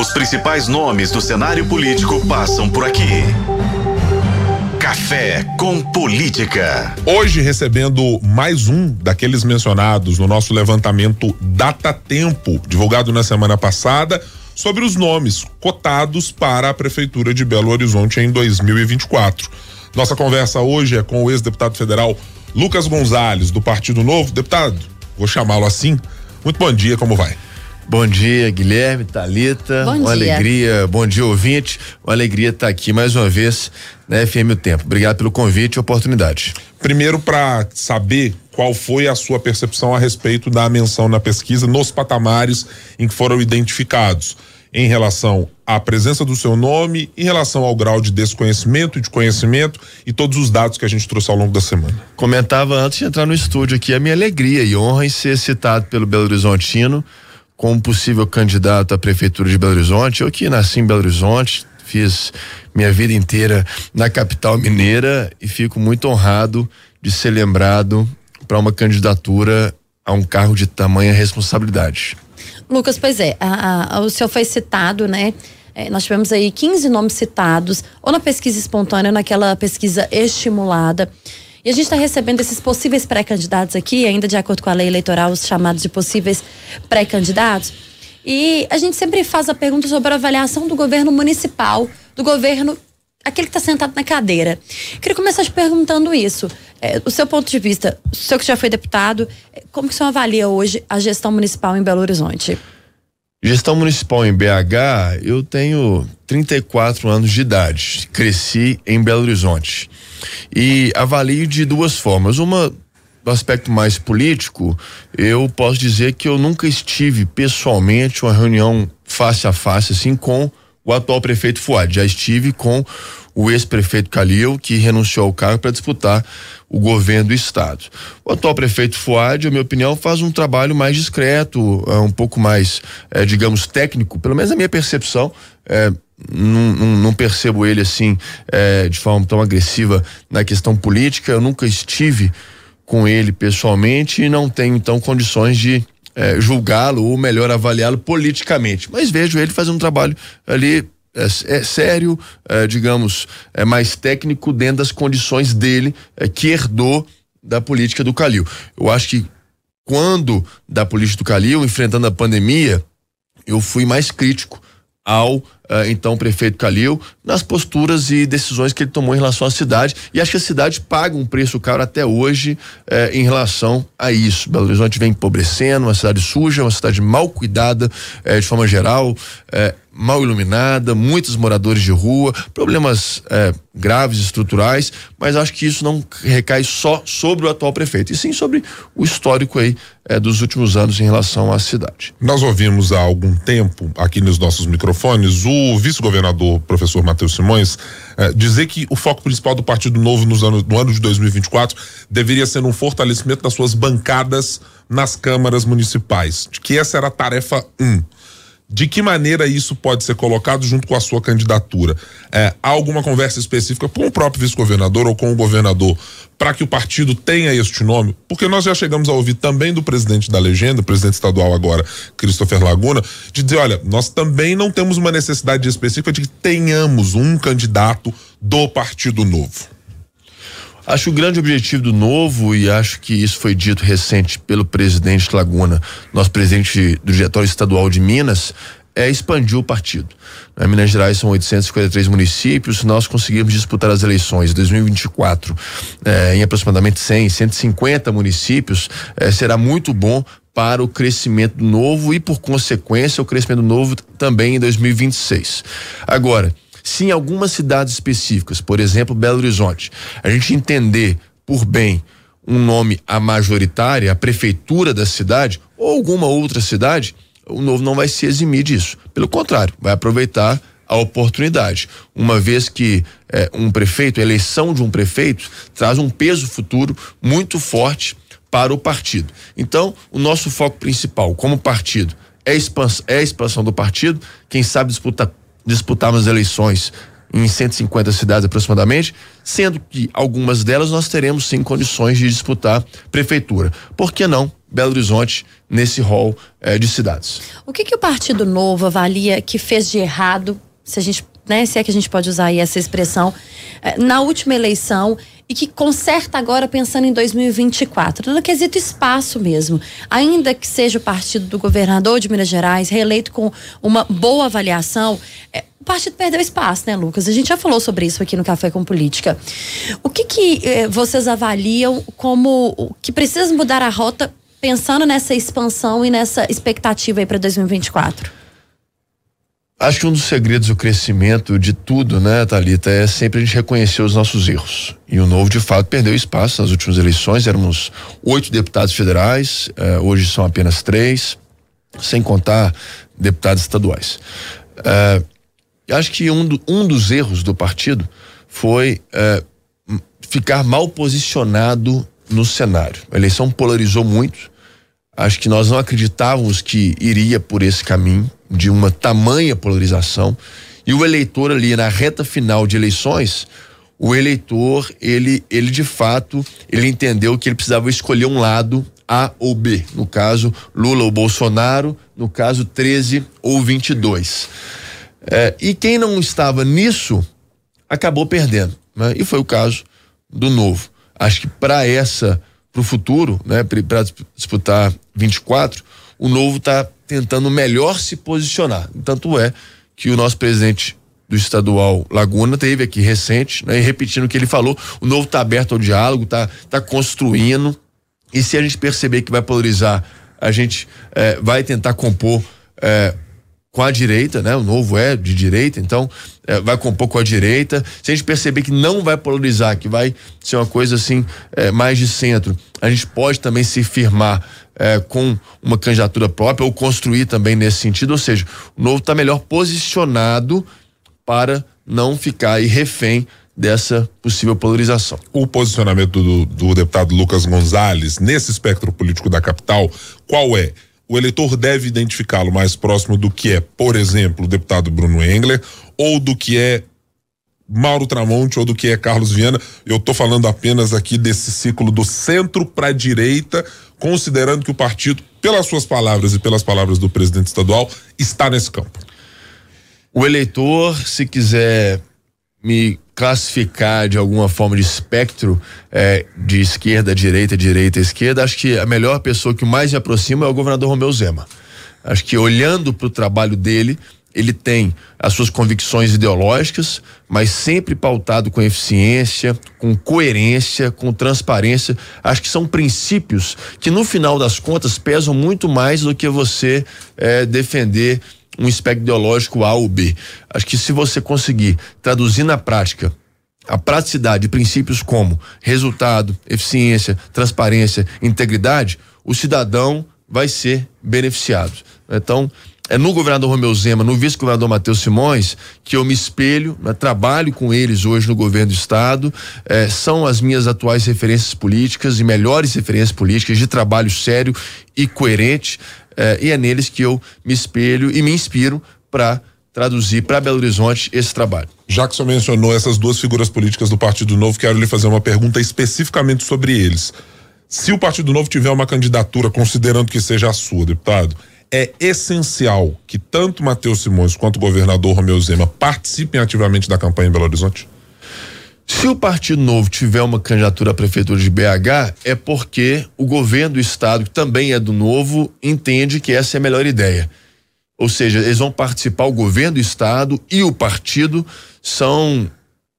Os principais nomes do cenário político passam por aqui. Café com Política. Hoje recebendo mais um daqueles mencionados no nosso levantamento Data Tempo, divulgado na semana passada, sobre os nomes cotados para a Prefeitura de Belo Horizonte em 2024. Nossa conversa hoje é com o ex-deputado federal Lucas Gonzalez, do Partido Novo. Deputado, vou chamá-lo assim. Muito bom dia, como vai? Bom dia, Guilherme, Talita. Bom uma dia. alegria, bom dia, ouvinte. Uma alegria estar aqui mais uma vez na FM O Tempo. Obrigado pelo convite e oportunidade. Primeiro, para saber qual foi a sua percepção a respeito da menção na pesquisa nos patamares em que foram identificados, em relação à presença do seu nome, em relação ao grau de desconhecimento e de conhecimento e todos os dados que a gente trouxe ao longo da semana. Comentava antes de entrar no estúdio aqui a minha alegria e honra em ser citado pelo Belo Horizontino como possível candidato à prefeitura de Belo Horizonte. Eu que nasci em Belo Horizonte, fiz minha vida inteira na capital mineira e fico muito honrado de ser lembrado para uma candidatura a um cargo de tamanha responsabilidade. Lucas, pois é, a, a, o senhor foi citado, né? É, nós tivemos aí 15 nomes citados, ou na pesquisa espontânea, ou naquela pesquisa estimulada. E a gente está recebendo esses possíveis pré-candidatos aqui, ainda de acordo com a lei eleitoral, os chamados de possíveis pré-candidatos. E a gente sempre faz a pergunta sobre a avaliação do governo municipal, do governo, aquele que está sentado na cadeira. Queria começar te perguntando isso. É, o seu ponto de vista, o senhor que já foi deputado, é, como que o senhor avalia hoje a gestão municipal em Belo Horizonte? Gestão municipal em BH, eu tenho 34 anos de idade. Cresci em Belo Horizonte. E avalio de duas formas. Uma, do aspecto mais político, eu posso dizer que eu nunca estive pessoalmente uma reunião face a face assim com o atual prefeito Fuad. Já estive com o ex-prefeito Calil, que renunciou ao cargo para disputar o governo do estado. O atual prefeito Fuad, na minha opinião, faz um trabalho mais discreto, é, um pouco mais, é, digamos, técnico, pelo menos a minha percepção. É, não, não, não, percebo ele assim de forma tão agressiva na questão política. Eu nunca estive com ele pessoalmente e não tenho então condições de é, julgá-lo ou melhor avaliá-lo politicamente. Mas vejo ele fazendo um trabalho ali é, é sério, é, digamos, é mais técnico dentro das condições dele é, que herdou da política do Calil. Eu acho que quando da política do Calil, enfrentando a pandemia, eu fui mais crítico ao uh, então prefeito Calil nas posturas e decisões que ele tomou em relação à cidade e acho que a cidade paga um preço caro até hoje uh, em relação a isso. Belo Horizonte vem empobrecendo, uma cidade suja, uma cidade mal cuidada uh, de forma geral, mal iluminada, muitos moradores de rua, problemas graves estruturais, mas acho que isso não recai só sobre o atual prefeito, e sim sobre o histórico aí dos últimos anos em relação à cidade. Nós ouvimos há algum tempo aqui nos nossos microfones o vice-governador professor Matheus Simões eh, dizer que o foco principal do Partido Novo nos anos, no ano de 2024 deveria ser um fortalecimento das suas bancadas nas câmaras municipais, de que essa era a tarefa um. De que maneira isso pode ser colocado junto com a sua candidatura? É, há alguma conversa específica com o próprio vice-governador ou com o governador para que o partido tenha este nome? Porque nós já chegamos a ouvir também do presidente da legenda, presidente estadual agora, Christopher Laguna, de dizer: olha, nós também não temos uma necessidade específica de que tenhamos um candidato do Partido Novo. Acho o grande objetivo do novo, e acho que isso foi dito recente pelo presidente Laguna, nosso presidente do Diretório Estadual de Minas, é expandir o partido. Na Minas Gerais são 853 municípios. Se nós conseguirmos disputar as eleições de 2024 eh, em aproximadamente 100, 150 municípios, eh, será muito bom para o crescimento novo e, por consequência, o crescimento novo também em 2026. Agora, se em algumas cidades específicas, por exemplo, Belo Horizonte, a gente entender por bem um nome a majoritária, a prefeitura da cidade ou alguma outra cidade, o novo não vai se eximir disso. Pelo contrário, vai aproveitar a oportunidade. Uma vez que eh, um prefeito, a eleição de um prefeito, traz um peso futuro muito forte para o partido. Então, o nosso foco principal como partido é a expansão, é a expansão do partido, quem sabe disputar disputarmos eleições em 150 cidades aproximadamente, sendo que algumas delas nós teremos sim condições de disputar prefeitura. Por que não Belo Horizonte nesse rol eh, de cidades? O que, que o Partido Novo avalia que fez de errado, se a gente, né, se é que a gente pode usar aí essa expressão, eh, na última eleição e que conserta agora pensando em 2024, no quesito espaço mesmo. Ainda que seja o partido do governador de Minas Gerais, reeleito com uma boa avaliação, é, o partido perdeu espaço, né, Lucas? A gente já falou sobre isso aqui no Café com Política. O que que eh, vocês avaliam como que precisa mudar a rota pensando nessa expansão e nessa expectativa aí para 2024? Acho que um dos segredos do crescimento de tudo, né, Talita, é sempre a gente reconhecer os nossos erros. E o novo, de fato, perdeu espaço nas últimas eleições. Éramos oito deputados federais, eh, hoje são apenas três, sem contar deputados estaduais. Eh, acho que um, do, um dos erros do partido foi eh, ficar mal posicionado no cenário. A eleição polarizou muito. Acho que nós não acreditávamos que iria por esse caminho de uma tamanha polarização e o eleitor ali na reta final de eleições, o eleitor, ele, ele de fato, ele entendeu que ele precisava escolher um lado A ou B. No caso, Lula ou Bolsonaro, no caso 13 ou 22. É, e quem não estava nisso acabou perdendo, né? E foi o caso do Novo. Acho que para essa, para o futuro, né, para disputar 24, o Novo está tentando melhor se posicionar. Tanto é que o nosso presidente do estadual Laguna teve aqui recente, né, e repetindo o que ele falou, o novo está aberto ao diálogo, está tá construindo. E se a gente perceber que vai polarizar, a gente eh, vai tentar compor eh, com a direita, né? O novo é de direita, então eh, vai compor com a direita. Se a gente perceber que não vai polarizar, que vai ser uma coisa assim mais de centro, a gente pode também se firmar é, com uma candidatura própria ou construir também nesse sentido. Ou seja, o novo está melhor posicionado para não ficar aí refém dessa possível polarização. O posicionamento do, do deputado Lucas Gonzalez nesse espectro político da capital, qual é? O eleitor deve identificá-lo mais próximo do que é, por exemplo, o deputado Bruno Engler ou do que é Mauro Tramonte ou do que é Carlos Viana. Eu estou falando apenas aqui desse ciclo do centro para a direita, considerando que o partido, pelas suas palavras e pelas palavras do presidente estadual, está nesse campo. O eleitor, se quiser me classificar de alguma forma de espectro é, de esquerda, direita, direita, esquerda, acho que a melhor pessoa que mais me aproxima é o governador Romeu Zema. Acho que olhando para o trabalho dele, ele tem as suas convicções ideológicas, mas sempre pautado com eficiência, com coerência, com transparência. Acho que são princípios que, no final das contas, pesam muito mais do que você eh, defender um espectro ideológico A ou B. Acho que se você conseguir traduzir na prática a praticidade de princípios como resultado, eficiência, transparência, integridade, o cidadão vai ser beneficiado. Então, é no governador Romeu Zema, no vice-governador Matheus Simões, que eu me espelho, né, trabalho com eles hoje no governo do estado, é, são as minhas atuais referências políticas e melhores referências políticas de trabalho sério e coerente, é, e é neles que eu me espelho e me inspiro para traduzir para Belo Horizonte esse trabalho. Já que o mencionou essas duas figuras políticas do Partido Novo, quero lhe fazer uma pergunta especificamente sobre eles. Se o Partido Novo tiver uma candidatura, considerando que seja a sua, deputado, é essencial que tanto Matheus Simões quanto o governador Romeu Zema participem ativamente da campanha em Belo Horizonte? Se o Partido Novo tiver uma candidatura à prefeitura de BH, é porque o governo do estado, que também é do Novo, entende que essa é a melhor ideia. Ou seja, eles vão participar, o governo do estado e o partido são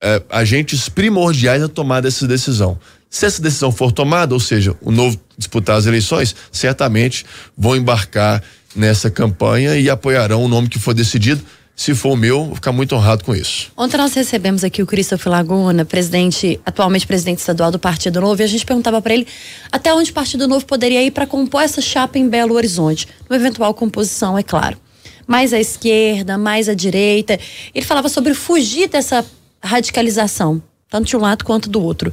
é, agentes primordiais a tomar essa decisão. Se essa decisão for tomada, ou seja, o Novo disputar as eleições, certamente vão embarcar nessa campanha e apoiarão o nome que for decidido. Se for o meu, vou ficar muito honrado com isso. Ontem nós recebemos aqui o Christopher Laguna, presidente, atualmente presidente estadual do Partido Novo, e a gente perguntava para ele até onde o Partido Novo poderia ir para compor essa chapa em Belo Horizonte, uma eventual composição, é claro. Mais à esquerda, mais à direita. Ele falava sobre fugir dessa radicalização, tanto de um lado quanto do outro.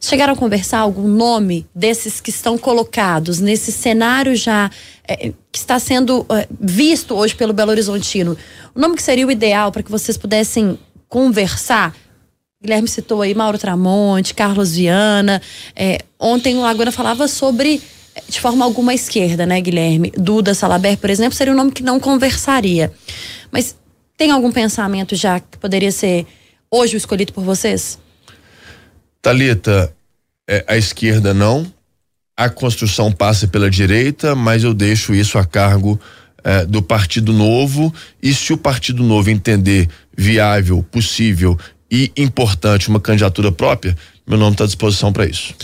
Chegaram a conversar algum nome desses que estão colocados nesse cenário já é, que está sendo é, visto hoje pelo Belo Horizontino? O nome que seria o ideal para que vocês pudessem conversar? Guilherme citou aí Mauro Tramonte, Carlos Viana. É, ontem o Laguna falava sobre, de forma alguma, esquerda, né, Guilherme? Duda Salaber, por exemplo, seria um nome que não conversaria. Mas tem algum pensamento já que poderia ser hoje o escolhido por vocês? Talita, é, a esquerda não. A construção passa pela direita, mas eu deixo isso a cargo é, do Partido Novo. E se o Partido Novo entender viável, possível e importante uma candidatura própria, meu nome está à disposição para isso.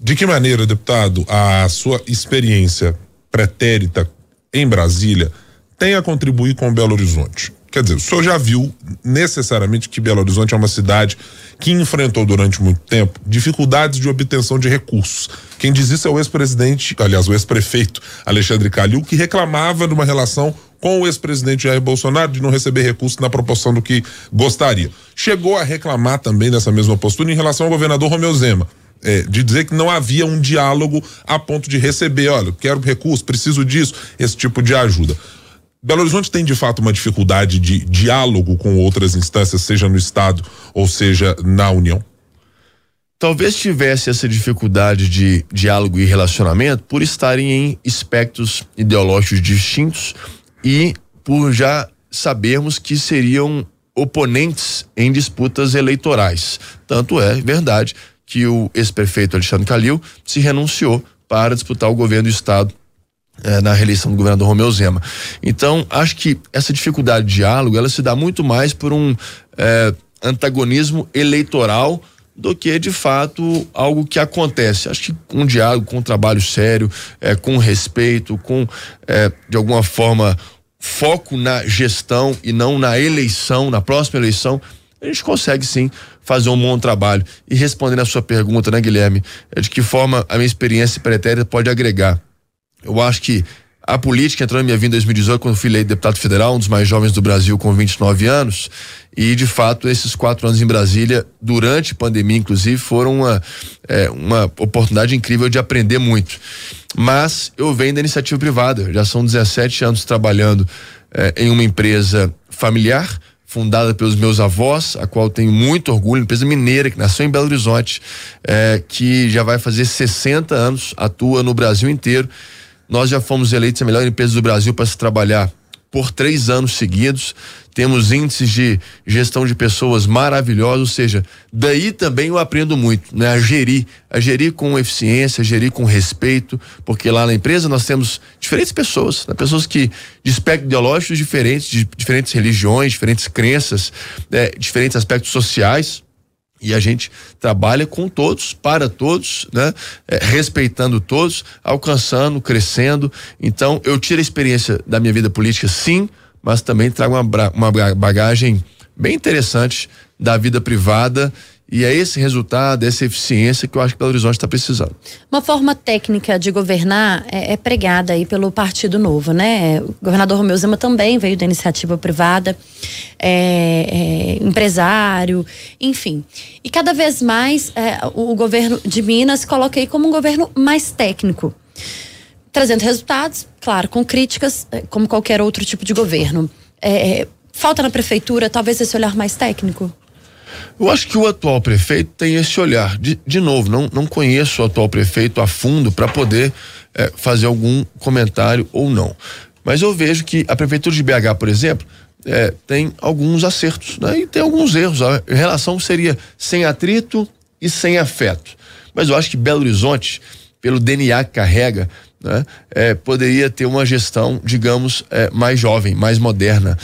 De que maneira, deputado, a sua experiência pretérita em Brasília tem a contribuir com Belo Horizonte? Quer dizer, o senhor já viu necessariamente que Belo Horizonte é uma cidade que enfrentou durante muito tempo dificuldades de obtenção de recursos. Quem diz isso é o ex-presidente, aliás, o ex-prefeito Alexandre Calil, que reclamava de uma relação com o ex-presidente Jair Bolsonaro de não receber recursos na proporção do que gostaria. Chegou a reclamar também dessa mesma postura em relação ao governador Romeu Zema. É, de dizer que não havia um diálogo a ponto de receber, olha, quero recurso, preciso disso, esse tipo de ajuda. Belo Horizonte tem de fato uma dificuldade de diálogo com outras instâncias, seja no Estado ou seja na União? Talvez tivesse essa dificuldade de diálogo e relacionamento por estarem em espectros ideológicos distintos e por já sabermos que seriam oponentes em disputas eleitorais. Tanto é verdade que o ex-prefeito Alexandre Calil se renunciou para disputar o governo do estado eh, na reeleição do governador Romeu Zema. Então, acho que essa dificuldade de diálogo, ela se dá muito mais por um eh, antagonismo eleitoral do que de fato algo que acontece. Acho que um diálogo, com um trabalho sério, é, com respeito, com é, de alguma forma foco na gestão e não na eleição, na próxima eleição, a gente consegue sim fazer um bom trabalho. E respondendo a sua pergunta, né, Guilherme, é de que forma a minha experiência pretérita pode agregar. Eu acho que a política entrou na minha vida em 2018, quando fui eleito deputado federal, um dos mais jovens do Brasil, com 29 anos. E, de fato, esses quatro anos em Brasília, durante a pandemia, inclusive, foram uma, é, uma oportunidade incrível de aprender muito. Mas eu venho da iniciativa privada, já são 17 anos trabalhando é, em uma empresa familiar, fundada pelos meus avós, a qual tenho muito orgulho, empresa mineira que nasceu em Belo Horizonte, é, que já vai fazer 60 anos, atua no Brasil inteiro nós já fomos eleitos a melhor empresa do Brasil para se trabalhar por três anos seguidos. Temos índices de gestão de pessoas maravilhosos, ou seja, daí também eu aprendo muito, né? A gerir, a gerir com eficiência, a gerir com respeito, porque lá na empresa nós temos diferentes pessoas, né? pessoas que de espectros ideológicos diferentes, de diferentes religiões, diferentes crenças, né? diferentes aspectos sociais. E a gente trabalha com todos, para todos, né? É, respeitando todos, alcançando, crescendo. Então, eu tiro a experiência da minha vida política, sim, mas também trago uma, uma bagagem bem interessante da vida privada e é esse resultado, essa eficiência que eu acho que Belo Horizonte está precisando. Uma forma técnica de governar é, é, pregada aí pelo Partido Novo, né? O governador Romeu Zema também veio da iniciativa privada, é, é, empresário, enfim. E cada vez mais é, o governo de Minas coloquei como um governo mais técnico. Trazendo resultados, claro, com críticas, é, como qualquer outro tipo de governo. É, falta na prefeitura talvez esse olhar mais técnico? Eu acho que o atual prefeito tem esse olhar. De, de novo, não, não conheço o atual prefeito a fundo para poder é, fazer algum comentário ou não. Mas eu vejo que a prefeitura de BH, por exemplo, é, tem alguns acertos né? e tem alguns erros. A relação seria sem atrito e sem afeto. Mas eu acho que Belo Horizonte, pelo DNA que carrega, né, é, poderia ter uma gestão, digamos, mais jovem, mais moderna.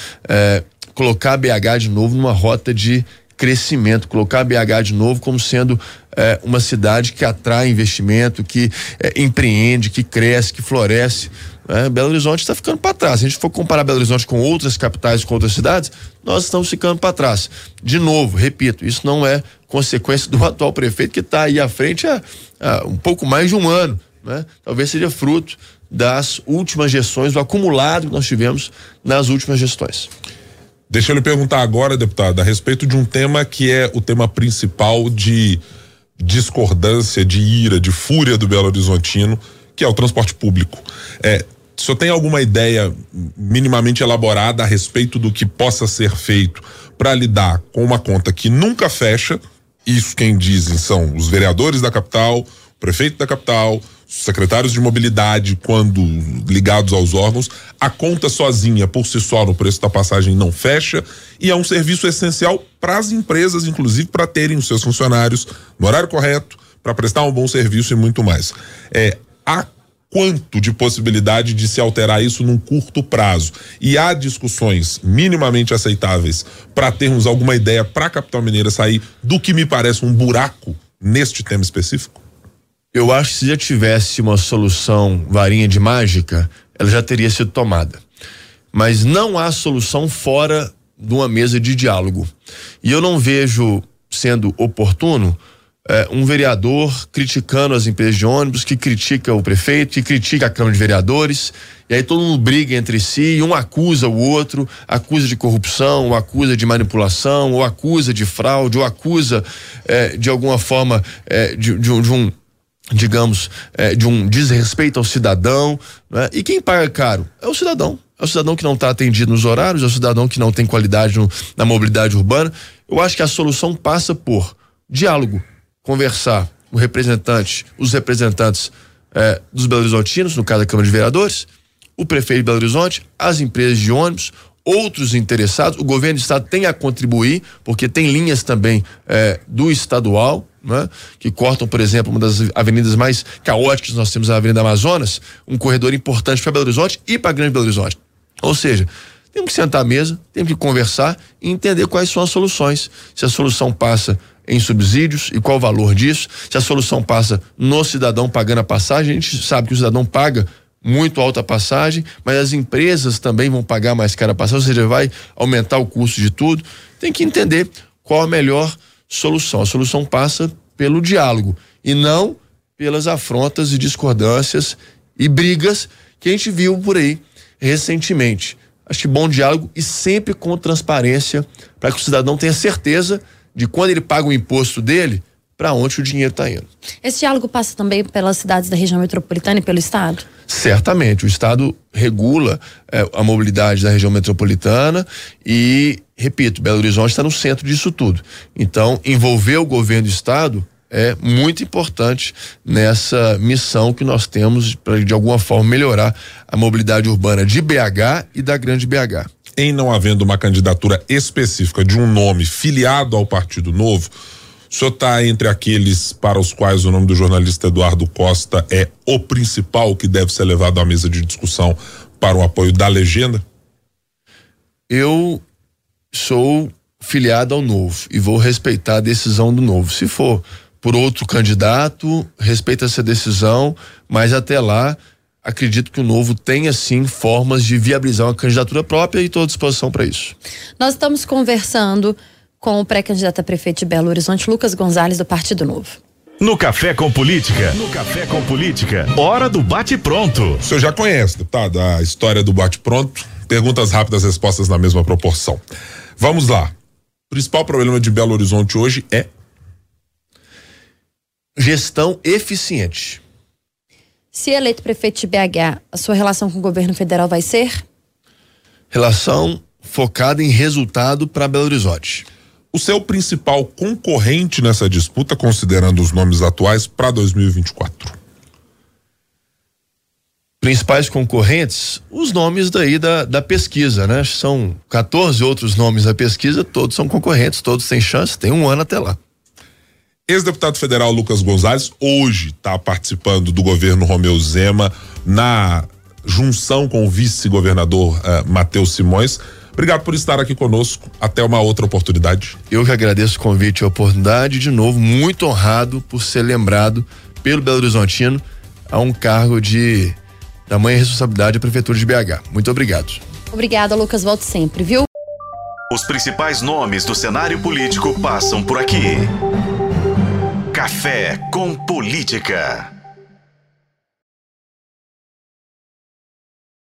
Colocar BH de novo numa rota de crescimento, colocar BH de novo como sendo é, uma cidade que atrai investimento, que é, empreende, que cresce, que floresce. Né? Belo Horizonte está ficando para trás. Se a gente for comparar Belo Horizonte com outras capitais, com outras cidades, nós estamos ficando para trás. De novo, repito, isso não é consequência do atual prefeito que está aí à frente há, há, um pouco mais de um ano. Né? Talvez seja fruto das últimas gestões, do acumulado que nós tivemos nas últimas gestões. Deixa eu lhe perguntar agora, deputado, a respeito de um tema que é o tema principal de discordância, de ira, de fúria do Belo Horizontino, que é o transporte público. É, o senhor tem alguma ideia minimamente elaborada a respeito do que possa ser feito para lidar com uma conta que nunca fecha? Isso quem dizem são os vereadores da capital, o prefeito da capital, secretários de mobilidade, quando ligados aos órgãos, a conta sozinha, por si só, no preço da passagem não fecha e é um serviço essencial para as empresas, inclusive para terem os seus funcionários no horário correto, para prestar um bom serviço e muito mais. É, há quanto de possibilidade de se alterar isso num curto prazo? E há discussões minimamente aceitáveis para termos alguma ideia para a capital mineira sair do que me parece um buraco neste tema específico? Eu acho que se já tivesse uma solução varinha de mágica, ela já teria sido tomada. Mas não há solução fora de uma mesa de diálogo. E eu não vejo sendo oportuno é, um vereador criticando as empresas de ônibus, que critica o prefeito, que critica a Câmara de Vereadores, e aí todo mundo briga entre si, e um acusa o outro, acusa de corrupção, ou acusa de manipulação, ou acusa de fraude, ou acusa é, de alguma forma é, de, de, de um digamos, é, de um desrespeito ao cidadão. Né? E quem paga caro é o cidadão. É o cidadão que não está atendido nos horários, é o cidadão que não tem qualidade no, na mobilidade urbana. Eu acho que a solução passa por diálogo, conversar o representante, os representantes é, dos Belo Horizontinos, no caso da Câmara de Vereadores, o prefeito de Belo Horizonte, as empresas de ônibus, outros interessados. O governo do estado tem a contribuir, porque tem linhas também é, do estadual, né, que cortam, por exemplo, uma das avenidas mais caóticas nós temos, a Avenida Amazonas, um corredor importante para Belo Horizonte e para Grande Belo Horizonte. Ou seja, temos que sentar à mesa, temos que conversar e entender quais são as soluções. Se a solução passa em subsídios e qual o valor disso, se a solução passa no cidadão pagando a passagem, a gente sabe que o cidadão paga muito alta passagem, mas as empresas também vão pagar mais cara a passagem, ou seja, vai aumentar o custo de tudo. Tem que entender qual a melhor solução. A solução passa pelo diálogo e não pelas afrontas e discordâncias e brigas que a gente viu por aí recentemente. Acho que bom diálogo e sempre com transparência para que o cidadão tenha certeza de quando ele paga o imposto dele, para onde o dinheiro está indo. Esse diálogo passa também pelas cidades da região metropolitana e pelo Estado? Certamente. O Estado regula eh, a mobilidade da região metropolitana e, repito, Belo Horizonte está no centro disso tudo. Então, envolver o governo do Estado é muito importante nessa missão que nós temos para, de alguma forma, melhorar a mobilidade urbana de BH e da Grande BH. Em não havendo uma candidatura específica de um nome filiado ao Partido Novo, o senhor está entre aqueles para os quais o nome do jornalista Eduardo Costa é o principal que deve ser levado à mesa de discussão para o apoio da legenda? Eu sou filiado ao Novo e vou respeitar a decisão do Novo. Se for por outro candidato, respeita essa decisão, mas até lá acredito que o Novo tenha sim formas de viabilizar uma candidatura própria e estou à disposição para isso. Nós estamos conversando com o pré-candidato a prefeito de Belo Horizonte, Lucas Gonzalez, do Partido Novo. No Café com Política. No Café com Política. Hora do bate-pronto. O senhor já conhece, deputado, a história do bate-pronto. Perguntas rápidas, respostas na mesma proporção. Vamos lá. O principal problema de Belo Horizonte hoje é gestão eficiente. Se eleito prefeito de BH, a sua relação com o governo federal vai ser? Relação focada em resultado para Belo Horizonte o seu principal concorrente nessa disputa, considerando os nomes atuais, para 2024? Principais concorrentes, os nomes daí da, da pesquisa, né? São 14 outros nomes da pesquisa, todos são concorrentes, todos têm chance, tem um ano até lá. Ex-deputado federal Lucas Gonzalez hoje está participando do governo Romeu Zema na junção com o vice-governador uh, Matheus Simões. Obrigado por estar aqui conosco. Até uma outra oportunidade. Eu que agradeço o convite e a oportunidade. De novo, muito honrado por ser lembrado pelo Belo Horizontino a um cargo de tamanha responsabilidade da Prefeitura de BH. Muito obrigado. Obrigada, Lucas. Volto sempre, viu? Os principais nomes do cenário político passam por aqui. Café com Política.